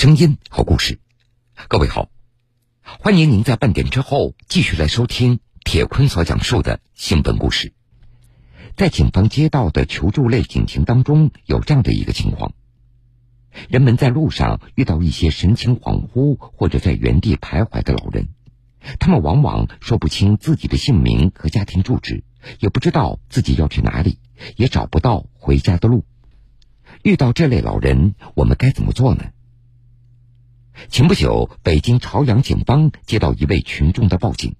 声音，好故事。各位好，欢迎您在半点之后继续来收听铁坤所讲述的新闻故事。在警方接到的求助类警情当中，有这样的一个情况：人们在路上遇到一些神情恍惚或者在原地徘徊的老人，他们往往说不清自己的姓名和家庭住址，也不知道自己要去哪里，也找不到回家的路。遇到这类老人，我们该怎么做呢？前不久，北京朝阳警方接到一位群众的报警，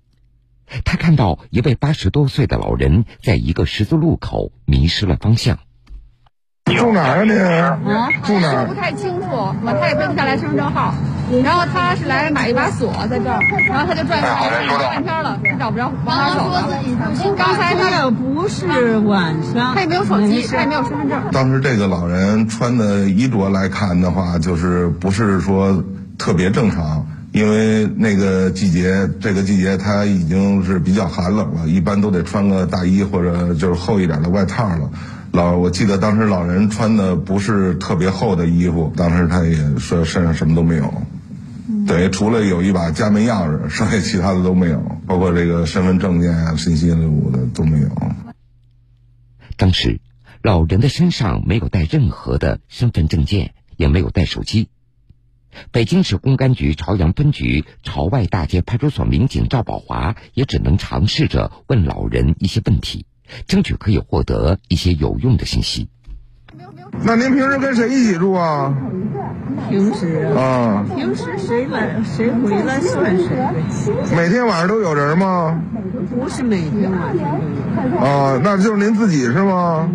他看到一位八十多岁的老人在一个十字路口迷失了方向。住哪儿啊你？啊，住哪儿说不太清楚，我他也背不下来身份证号。然后他是来买一把锁在这儿，然后他就转转转半天了，他找不着往哪走了。刚才他这不是晚上，他也没有手机，他也没有身份证。当时这个老人穿的衣着来看的话，就是不是说特别正常，因为那个季节，这个季节它已经是比较寒冷了，一般都得穿个大衣或者就是厚一点的外套了。老，我记得当时老人穿的不是特别厚的衣服，当时他也说身上什么都没有，等于，除了有一把家门钥匙，剩下其他的都没有，包括这个身份证件啊、信息类的都没有。当时，老人的身上没有带任何的身份证件，也没有带手机。北京市公安局朝阳分局朝外大街派出所民警赵宝华也只能尝试着问老人一些问题，争取可以获得一些有用的信息。那您平时跟谁一起住啊？平时啊，啊，平时谁来谁回来算谁呗，每天晚上都有人吗？不是每天晚上都有。啊，那就是您自己是吗？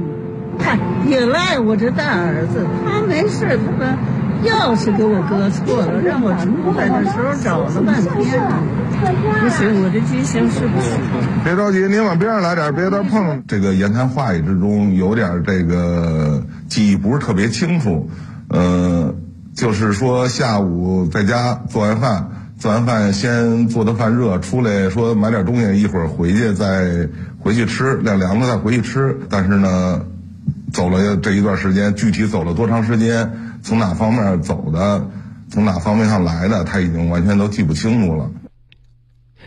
嗨，也赖我这大儿子，他没事，他把钥匙给我搁错了，让我出来的时候找了半天。不行，我这记性是不行。别着急，您往边上来点，别到碰。这个言谈话语之中有点这个记忆不是特别清楚，呃，就是说下午在家做完饭，做完饭先做的饭热，出来说买点东西，一会儿回去再回去吃，晾凉了再回去吃。但是呢，走了这一段时间，具体走了多长时间，从哪方面走的，从哪方面上来的，他已经完全都记不清楚了。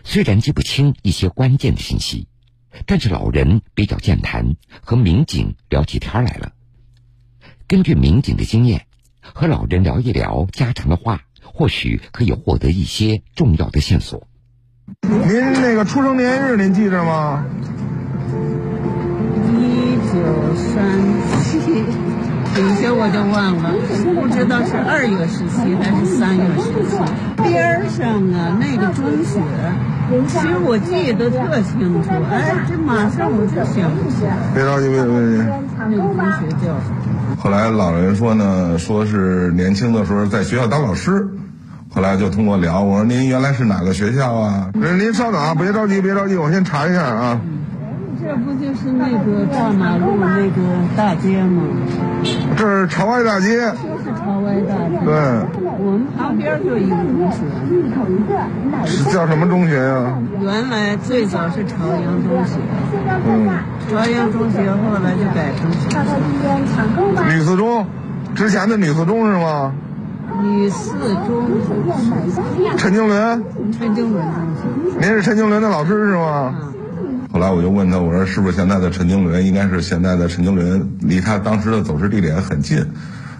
虽然记不清一些关键的信息，但是老人比较健谈，和民警聊起天来了。根据民警的经验，和老人聊一聊家常的话，或许可以获得一些重要的线索。您那个出生年月日您记着吗？一九三七，有些我就忘了，不知道是二月十七还是三月十七。边儿上啊，那个中学，其实我记得特清楚。哎，这马上我就想不起来别着急，别着急。那个中学叫什么。后来老人说呢，说是年轻的时候在学校当老师，后来就通过聊，我说您原来是哪个学校啊？呃您稍等啊，别着急，别着急，我先查一下啊。这不就是那个大马路那个大街吗？这是朝外大街，就是朝外大街。对，我们旁边就一个中学，是叫什么中学呀、原来最早是朝阳中学，嗯，朝阳中学后来就改成。女四中，之前的女四中是吗？女四中陈经纶，陈经纶中您是陈经纶的老师是吗？啊，后来我就问他，我说是不是现在的陈经纶应该是现在的陈经纶，离他当时的走失地点很近。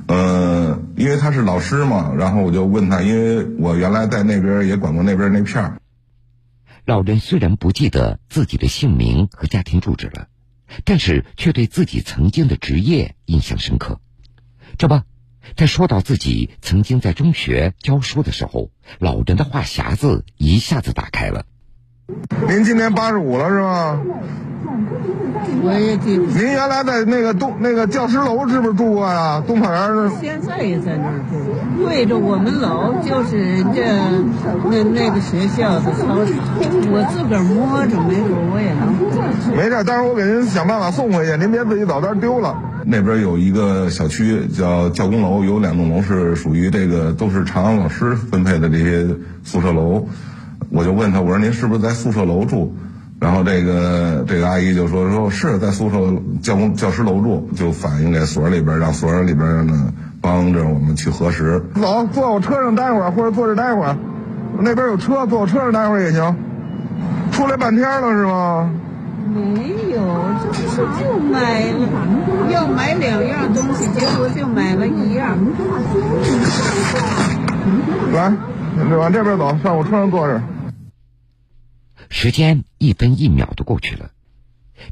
呃，因为他是老师嘛，然后我就问他，因为我原来在那边也管过那边那片儿，老人虽然不记得自己的姓名和家庭住址了，但是却对自己曾经的职业印象深刻。这不，在说到自己曾经在中学教书的时候，老人的话匣子一下子打开了。您今年八十五了是吗？我也记不清。您原来在那个东那个教师楼是不是住过呀？东草园是？现在也在那儿住，对着我们楼就是人家那那个学校的操场，我自个儿摸着，没准我也能。没事，待会儿我给您想办法送回去，您别自己走，到丢了。那边有一个小区叫教工楼，有两栋楼是属于这个都是长安老师分配的这些宿舍楼。我就问他，我说您是不是在宿舍楼住？然后这个这个阿姨就说说是在宿舍教工教师楼住，就反映给所里边，让所里边呢帮着我们去核实。走，坐我车上待会儿，或者坐这待会儿。那边有车，坐我车上待会儿也行。出来半天了是吗？没有，就是就买了，要买两样东西，结果就买了一样。来，往这边走，上我车上坐着。时间一分一秒的过去了，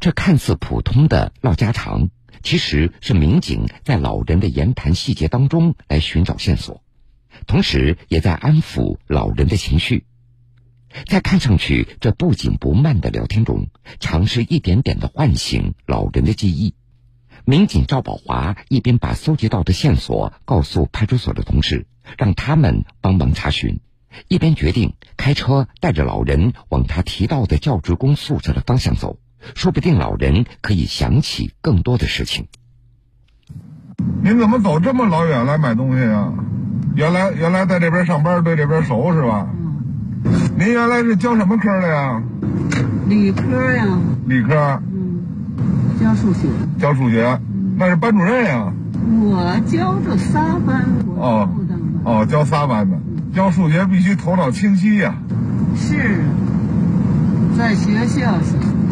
这看似普通的唠家常，其实是民警在老人的言谈细节当中来寻找线索，同时也在安抚老人的情绪。在看上去这不紧不慢的聊天中，尝试一点点的唤醒老人的记忆。民警赵宝华一边把搜集到的线索告诉派出所的同事，让他们帮忙查询，一边决定开车带着老人往他提到的教职工宿舍的方向走，说不定老人可以想起更多的事情。您怎么走这么老远来买东西啊？原来原来在这边上班，对这边熟是吧？您原来是教什么科的呀？理科呀。理科。嗯，教数学。教数学，那是班主任呀。我教着仨班。哦。哦，教仨班的，教数学必须头脑清晰呀。是，在学校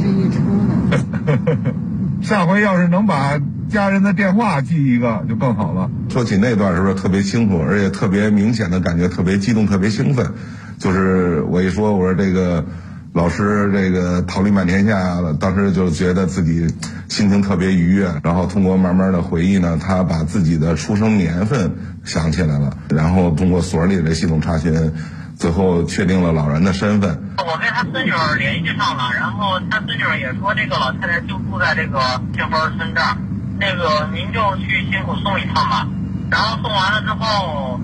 这一出呢。下回要是能把家人的电话记一个，就更好了。说起那段是不是特别清楚，而且特别明显的感觉特别激动，特别兴奋。就是我一说，我说这个老师这个桃李满天下，当时就觉得自己心情特别愉悦。然后通过慢慢的回忆呢，他把自己的出生年份想起来了，然后通过所里的系统查询，最后确定了老人的身份。我跟他孙女联系上了，然后他孙女也说这个老太太就住在这个杏花村这儿，那个您就去辛苦送一趟吧。然后送完了之后。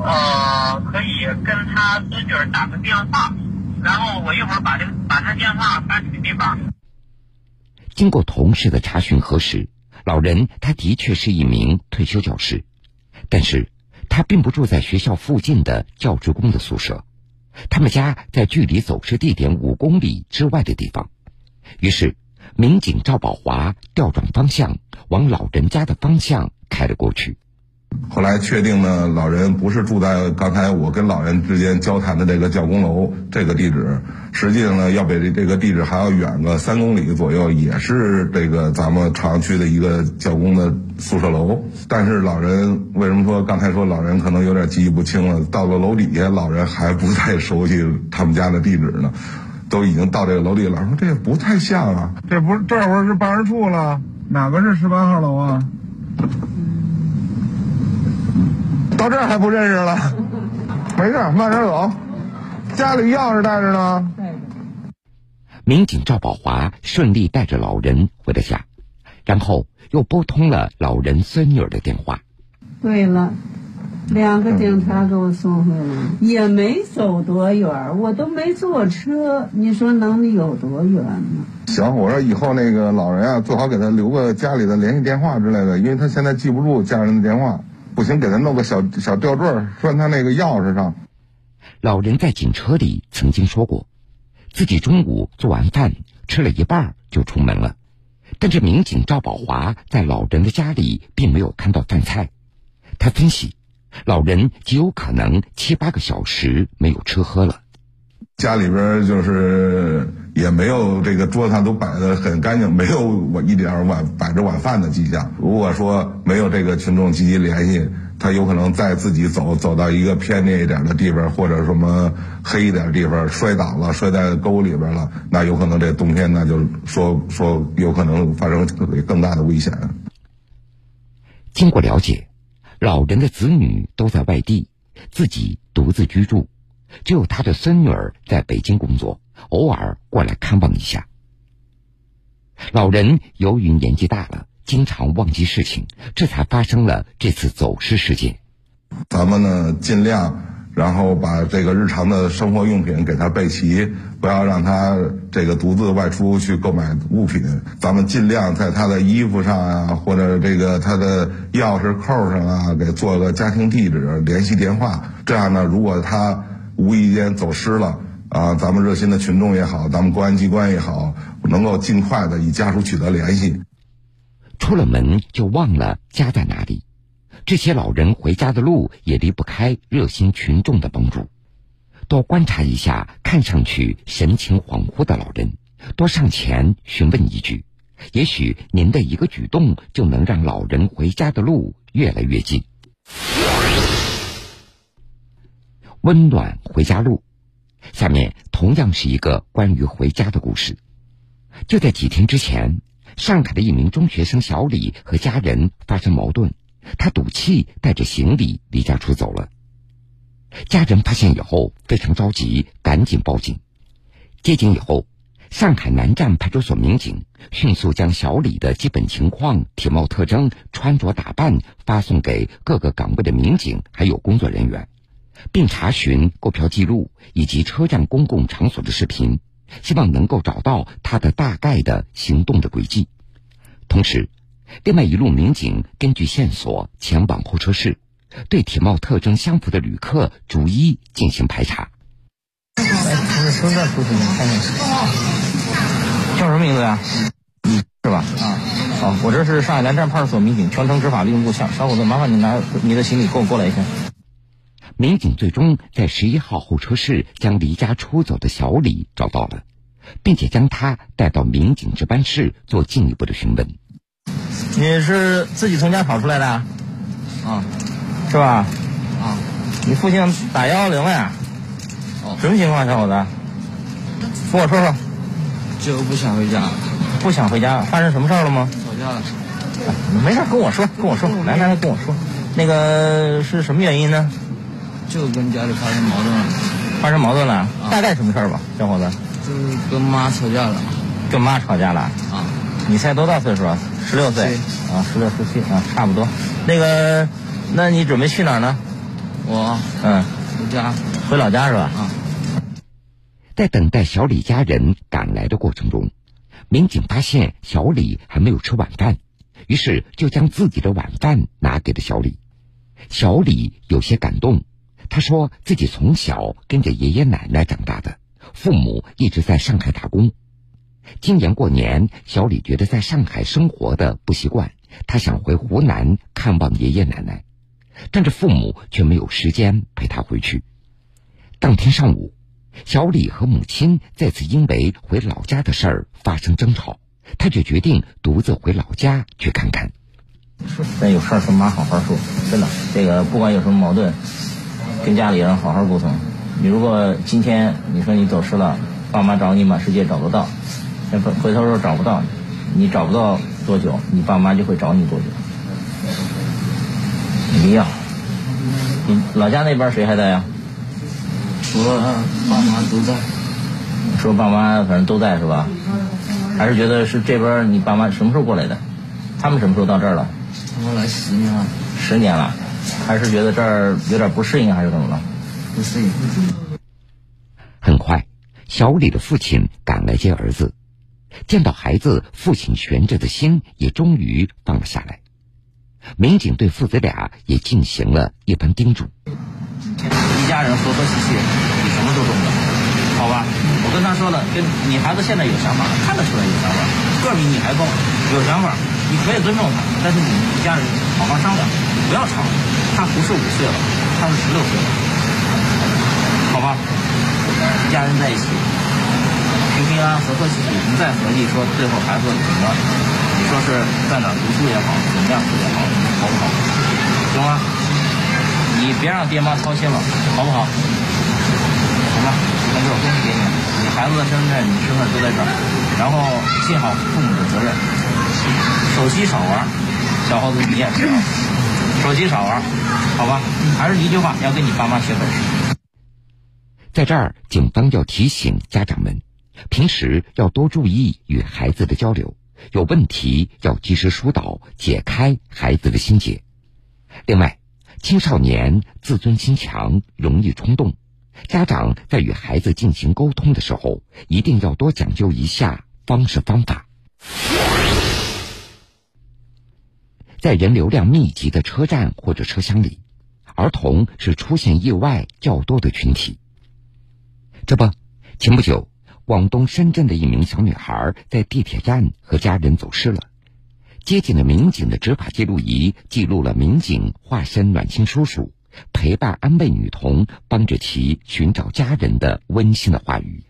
呃，可以跟他孙女打个电话，然后我一会儿把这个把他电话发给地方。经过同事的查询核实，老人他的确是一名退休教师，但是他并不住在学校附近的教职工的宿舍，他们家在距离走失地点五公里之外的地方。于是，民警赵宝华调转方向，往老人家的方向开了过去。后来确定呢，老人不是住在刚才我跟老人之间交谈的这个教工楼这个地址，实际上呢要比这这个地址还要远个三公里左右，也是这个咱们朝阳区的一个教工的宿舍楼。但是老人为什么说刚才说老人可能有点记忆不清了？到了楼底下，老人还不太熟悉他们家的地址呢，都已经到这个楼底了。说这不太像啊，这不是这会儿是办事处了，哪个是十八号楼啊？到这儿还不认识了，没事，慢点走。家里钥匙带着呢。民警赵宝华顺利带着老人回了家，然后又拨通了老人孙女的电话。对了，两个警察给我送回来，也没走多远，我都没坐车，你说能有多远呢？行，我说以后那个老人啊，最好给他留个家里的联系电话之类的，因为他现在记不住家人的电话。不行，给他弄个小小吊坠，拴他那个钥匙上。老人在警车里曾经说过，自己中午做完饭吃了一半就出门了。但是民警赵宝华在老人的家里并没有看到饭菜。他分析，老人极有可能七八个小时没有吃喝了。家里边就是也没有这个桌子上都摆的很干净，没有我一点晚摆着晚饭的迹象。如果说没有这个群众积极联系，他有可能再自己走走到一个偏僻一点的地方，或者什么黑一点地方摔倒了，摔在沟里边了，那有可能这冬天那就说说有可能发生更大的危险。经过了解，老人的子女都在外地，自己独自居住。只有他的孙女儿在北京工作，偶尔过来看望一下。老人由于年纪大了，经常忘记事情，这才发生了这次走失事件。咱们呢，尽量然后把这个日常的生活用品给他备齐，不要让他这个独自外出去购买物品。咱们尽量在他的衣服上啊，或者这个他的钥匙扣上啊，给做个家庭地址、联系电话。这样呢，如果他无意间走失了啊！咱们热心的群众也好，咱们公安机关也好，能够尽快的与家属取得联系。出了门就忘了家在哪里，这些老人回家的路也离不开热心群众的帮助。多观察一下看上去神情恍惚的老人，多上前询问一句，也许您的一个举动就能让老人回家的路越来越近。温暖回家路，下面同样是一个关于回家的故事。就在几天之前，上海的一名中学生小李和家人发生矛盾，他赌气带着行李离家出走了。家人发现以后非常着急，赶紧报警。接警以后，上海南站派出所民警迅速将小李的基本情况、体貌特征、穿着打扮发送给各个岗位的民警还有工作人员，并查询购票记录以及车站公共场所的视频。希望能够找到他的大概的行动的轨迹，同时，另外一路民警根据线索前往候车室，对体貌特征相符的旅客逐一进行排查。哎，这是车站出去的，看见叫什么名字呀？嗯是吧？啊，好，我这是上海南站派出所民警，全程执法，利用录像。小伙子，麻烦你拿你的行李跟我过来一下。民警最终在十一号候车室将离家出走的小李找到了，并且将他带到民警值班室做进一步的询问。你是自己从家跑出来的？啊，是吧？啊，你父亲打幺幺零了呀？哦，什么情况，小伙子？跟我说说。就不想回家。不想回家？发生什么事儿了吗？吵架了。没事，跟我说，跟我说，来来来，跟我说。那个是什么原因呢？就跟家里发生矛盾了，发生矛盾了，大概什么事儿吧，小伙子？就是跟妈吵架了，跟妈吵架了。啊，你猜多大岁数啊？十六岁。啊，十六十七啊，差不多。那个，那你准备去哪儿呢？我，嗯，回家，回老家是吧？啊。在等待小李家人赶来的过程中，民警发现小李还没有吃晚饭，于是就将自己的晚饭拿给了小李。小李有些感动。他说自己从小跟着爷爷奶奶长大的，父母一直在上海打工。今年过年，小李觉得在上海生活的不习惯，他想回湖南看望爷爷奶奶，但是父母却没有时间陪他回去。当天上午，小李和母亲再次因为回老家的事儿发生争吵，他就决定独自回老家去看看。咱有事儿跟妈好好说，真的，这个不管有什么矛盾。跟家里人好好沟通。你如果今天你说你走失了，爸妈找你满世界找不到，回回头说找不到，你找不到多久，你爸妈就会找你多久。一样。你老家那边谁还在呀？除了爸妈都在。说爸妈反正都在是吧？还是觉得是这边你爸妈什么时候过来的？他们什么时候到这儿了？他们来十年了。十年了。还是觉得这儿有点不适应，还是怎么了？不适应。很快，小李的父亲赶来接儿子，见到孩子，父亲悬着的心也终于放了下来。民警对父子俩也进行了一番叮嘱：一家人和和气气，比什么都重要，好吧？我跟他说了，跟你孩子现在有想法，看得出来有想法，个比你还高，有想法，你可以尊重他，但是你一家人好好商量。不要吵，他不是五岁了，他是十六岁了，好吧？一家人在一起，平平安安、和和气气，不再合计说最后孩子怎么，你说是在哪读书也好，怎么样也好，好不好？行吗？你别让爹妈操心了，好不好？行吧，那这东西给你，你孩子的身份证、你身份都在这儿，然后尽好父母的责任，手机少玩，小伙子你也是啊。手机少玩，好吧？还是一句话，要跟你爸妈学本事。在这儿，警方要提醒家长们，平时要多注意与孩子的交流，有问题要及时疏导，解开孩子的心结。另外，青少年自尊心强，容易冲动，家长在与孩子进行沟通的时候，一定要多讲究一下方式方法。在人流量密集的车站或者车厢里，儿童是出现意外较多的群体。这不，前不久，广东深圳的一名小女孩在地铁站和家人走失了。接警的民警的执法记录仪记录了民警化身暖心叔叔，陪伴安慰女童，帮着其寻找家人的温馨的话语。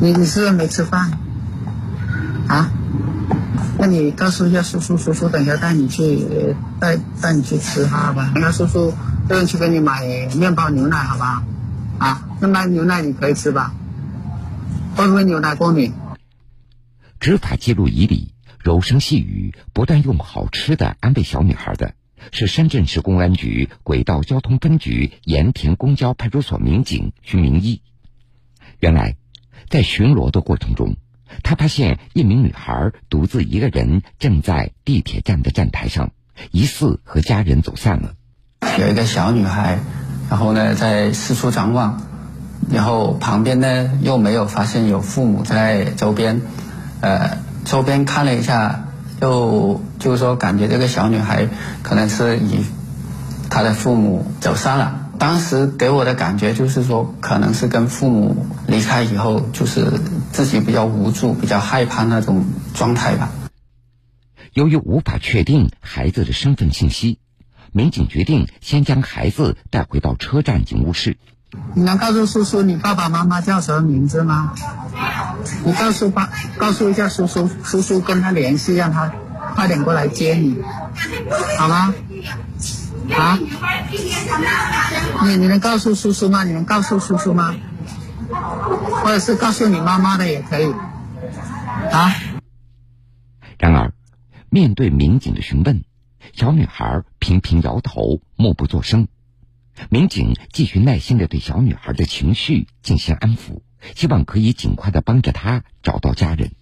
你你是不是没吃饭？啊？那你告诉一下叔叔，叔叔等一下带你去带带你去吃好吧？那叔叔这边去给你买面包牛奶，好不好？啊，那买牛奶你可以吃吧？会不会牛奶过敏？执法记录仪里柔声细语、不断用好吃的安慰小女孩的，是深圳市公安局轨道交通分局盐田公交派出所民警徐明一。原来，在巡逻的过程中，他发现一名女孩独自一个人正在地铁站的站台上，疑似和家人走散了。有一个小女孩，然后呢在四处张望，然后旁边呢又没有发现有父母在周边。呃，周边看了一下，又就是说，感觉这个小女孩可能是与她的父母走散了。当时给我的感觉就是说，可能是跟父母离开以后，就是自己比较无助、比较害怕那种状态吧。由于无法确定孩子的身份信息，民警决定先将孩子带回到车站警务室。你能告诉叔叔你爸爸妈妈叫什么名字吗？你告诉爸，告诉一下叔叔，叔叔跟他联系，让他快点过来接你，好吗？啊？你你能告诉叔叔吗？你能告诉叔叔吗？或者是告诉你妈妈的也可以。啊？然而，面对民警的询问，小女孩频频摇头，默不作声。民警继续耐心的对小女孩的情绪进行安抚，希望可以尽快的帮着她找到家人。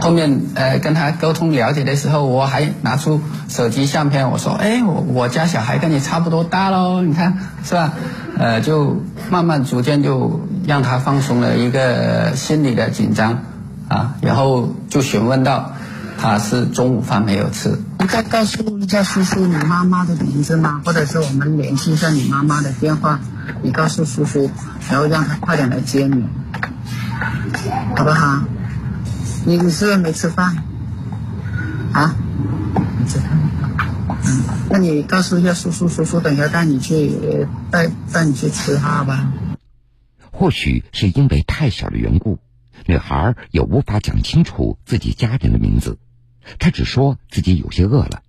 后面呃跟他沟通了解的时候，我还拿出手机相片，我说：“哎，我我家小孩跟你差不多大喽，你看是吧？”呃，就慢慢逐渐就让他放松了一个心理的紧张啊，然后就询问到。他是中午饭没有吃。你再告诉一下叔叔你妈妈的名字吗？或者是我们联系一下你妈妈的电话，你告诉叔叔，然后让他快点来接你，好不好？你你是不是没吃饭？啊？没吃饭。嗯，那你告诉一下叔叔，叔叔等一下带你去带带你去吃哈吧？或许是因为太小的缘故，女孩也无法讲清楚自己家人的名字。她只说自己有些饿了，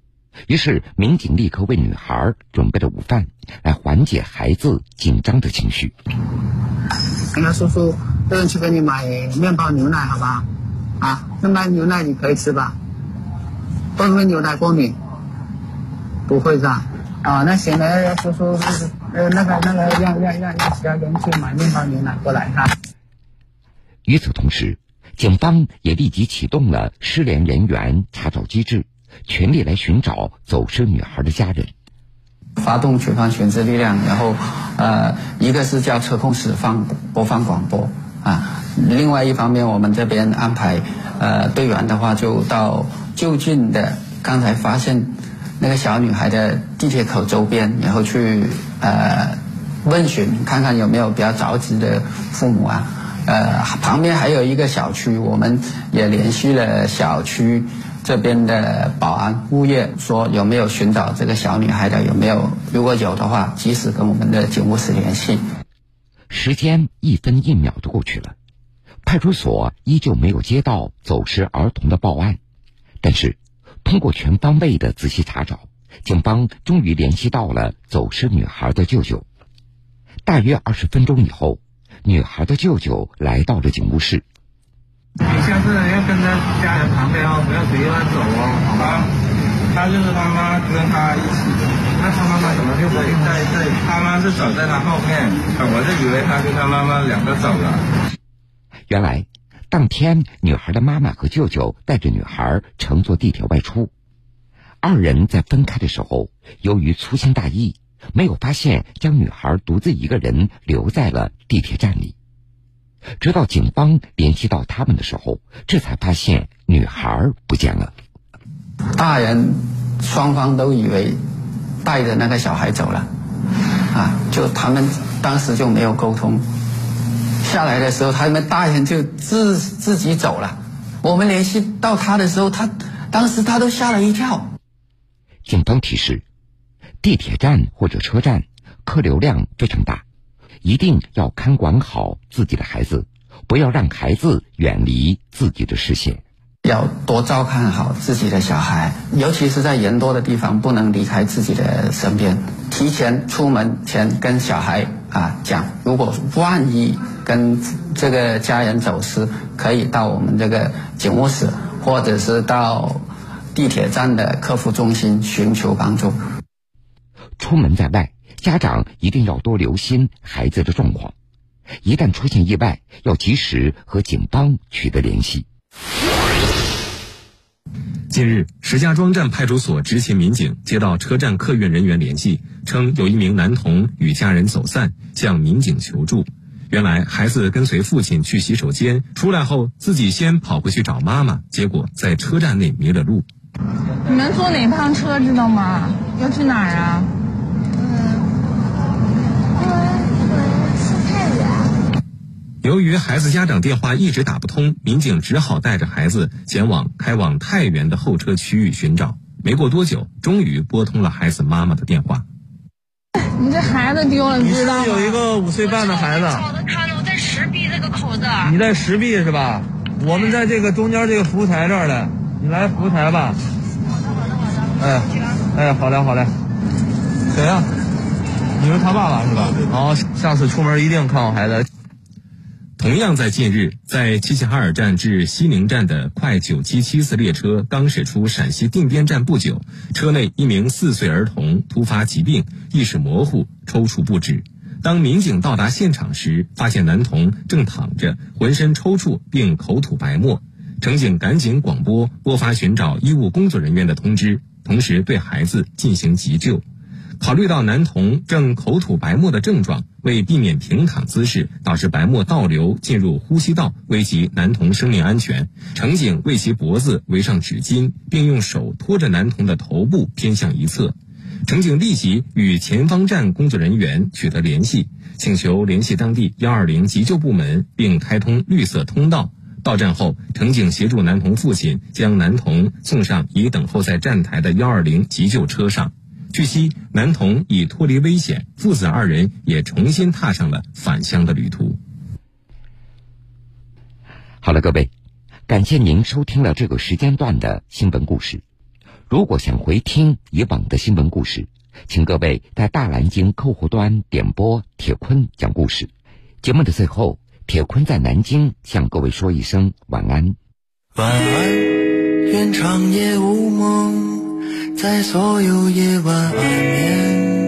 于是民警立刻为女孩准备了午饭，来缓解孩子紧张的情绪。那叔叔，这边去给你买面包牛奶，好吧？啊，那么牛奶你可以吃吧？会不会牛奶过敏？不会是吧？啊，那行了，叔叔，呃，那个那个，让让让让其他人去买面包牛奶过来哈。与此同时。警方也立即启动了失联人员查找机制，全力来寻找走失女孩的家人。发动全方全职力量，然后，呃，一个是叫车控室放播放广播啊，另外一方面我们这边安排，呃，队员的话就到就近的刚才发现那个小女孩的地铁口周边，然后去呃问询，看看有没有比较着急的父母啊。呃，旁边还有一个小区，我们也联系了小区这边的保安物业，说有没有寻找这个小女孩的，有没有？如果有的话，及时跟我们的警务室联系。时间一分一秒的过去了，派出所依旧没有接到走失儿童的报案，但是通过全方位的仔细查找，警方终于联系到了走失女孩的舅舅。大约二十分钟以后。女孩的舅舅来到了警务室。你下次要跟在家人旁边哦，不要随意乱走哦，好吧？他就是妈妈跟他一起，那他妈妈怎么就不在这里？他妈是走在他后面，我就以为他跟他妈妈两个走了。原来，当天女孩的妈妈和舅舅带着女孩乘坐地铁外出，二人在分开的时候，由于粗心大意。没有发现将女孩独自一个人留在了地铁站里，直到警方联系到他们的时候，这才发现女孩不见了。大人双方都以为带着那个小孩走了，啊，就他们当时就没有沟通。下来的时候，他们大人就自自己走了。我们联系到他的时候，他当时他都吓了一跳。警方提示：地铁站或者车站客流量非常大，一定要看管好自己的孩子，不要让孩子远离自己的视线。要多照看好自己的小孩，尤其是在人多的地方，不能离开自己的身边。提前出门前跟小孩啊讲，如果万一跟这个家人走失，可以到我们这个警务室，或者是到地铁站的客服中心寻求帮助。出门在外，家长一定要多留心孩子的状况，一旦出现意外，要及时和警方取得联系。近日，石家庄站派出所执勤民警接到车站客运人员联系，称有一名男童与家人走散，向民警求助。原来，孩子跟随父亲去洗手间，出来后自己先跑回去找妈妈，结果在车站内迷了路。你们坐哪趟车知道吗？要去哪儿啊？由于孩子家长电话一直打不通，民警只好带着孩子前往开往太原的候车区域寻找。没过多久，终于拨通了孩子妈妈的电话。你这孩子丢了，你知道吗？有一个五岁半的孩子。我在石壁这个口子。你在石壁是吧？我们在这个中间这个服务台这儿的，你来服务台吧。哎，哎，好嘞好嘞。谁呀？你是他爸爸是吧？好，下次出门一定看好孩子。同样在近日，在齐齐哈尔站至西宁站的快977次列车刚驶出陕西定边站不久，车内一名四岁儿童突发疾病，意识模糊，抽搐不止。当民警到达现场时，发现男童正躺着，浑身抽搐并口吐白沫。乘警赶紧广播拨发寻找医务工作人员的通知，同时对孩子进行急救。考虑到男童正口吐白沫的症状，为避免平躺姿势导致白沫倒流进入呼吸道，危及男童生命安全，乘警为其脖子围上纸巾，并用手托着男童的头部偏向一侧。乘警立即与前方站工作人员取得联系，请求联系当地幺二零急救部门，并开通绿色通道。到站后，乘警协助男童父亲将男童送上已等候在站台的幺二零急救车上。据悉，男童已脱离危险，父子二人也重新踏上了返乡的旅途。好了，各位，感谢您收听了这个时间段的新闻故事。如果想回听以往的新闻故事，请各位在大蓝鲸客户端点播铁坤讲故事。节目的最后，铁坤在南京向各位说一声晚安。晚安，愿长夜无梦。在所有夜晚安眠。